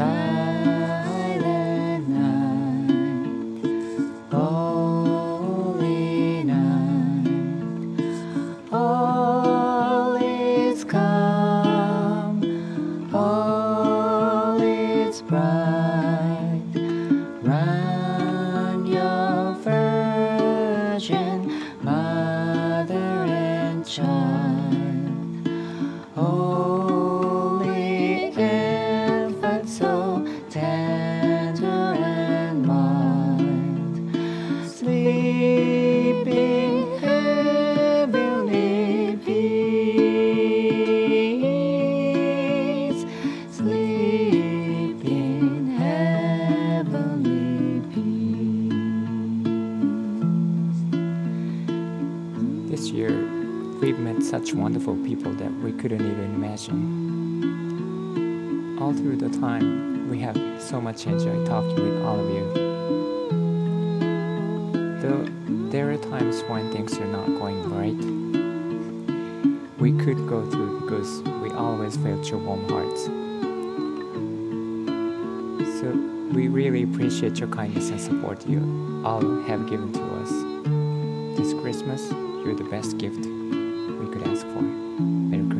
silent night, holy night, all is calm, all is bright. Virgin mother and child, holy oh, This year, we've met such wonderful people that we couldn't even imagine. All through the time, we have so much enjoyed talking with all of you. Though there are times when things are not going right, we could go through because we always felt your warm hearts. So we really appreciate your kindness and support you all have given to us. This Christmas, you're the best gift we could ask for. Merry Christmas.